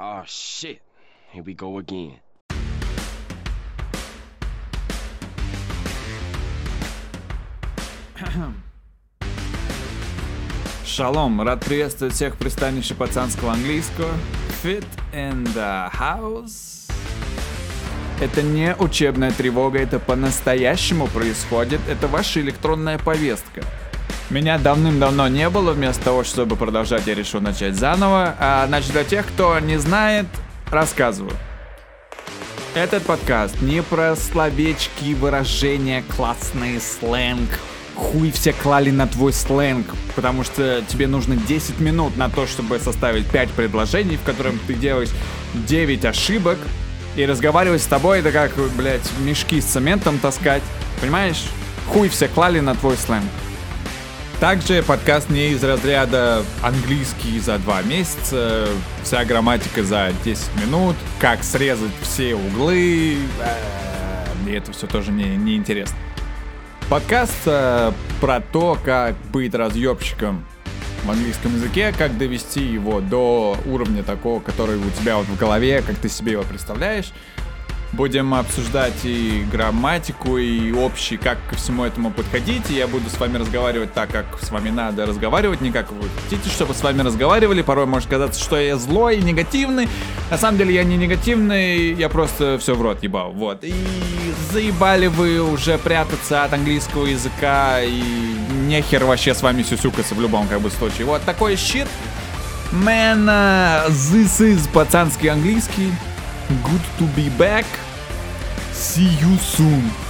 Oh shit. Here we go again. Шалом, рад приветствовать всех пристанище пацанского английского. Fit in the house. Это не учебная тревога, это по-настоящему происходит. Это ваша электронная повестка. Меня давным-давно не было, вместо того, чтобы продолжать, я решил начать заново. А, значит, для тех, кто не знает, рассказываю. Этот подкаст не про словечки, выражения, классный сленг. Хуй все клали на твой сленг, потому что тебе нужно 10 минут на то, чтобы составить 5 предложений, в котором ты делаешь 9 ошибок, и разговаривать с тобой это как, блядь, мешки с цементом таскать. Понимаешь? Хуй все клали на твой сленг. Также подкаст не из разряда английский за два месяца, вся грамматика за 10 минут, как срезать все углы. Э, Мне это все тоже не, не интересно. Подкаст э, про то, как быть разъебщиком в английском языке, как довести его до уровня такого, который у тебя вот в голове, как ты себе его представляешь. Будем обсуждать и грамматику, и общий, как ко всему этому подходить. И я буду с вами разговаривать так, как с вами надо разговаривать, не как вы хотите, чтобы с вами разговаривали. Порой может казаться, что я злой и негативный. На самом деле я не негативный, я просто все в рот ебал. Вот. И заебали вы уже прятаться от английского языка, и нехер вообще с вами сюсюкаться в любом как бы случае. Вот такой щит. Man, uh, this is пацанский английский. Good to be back. See you soon.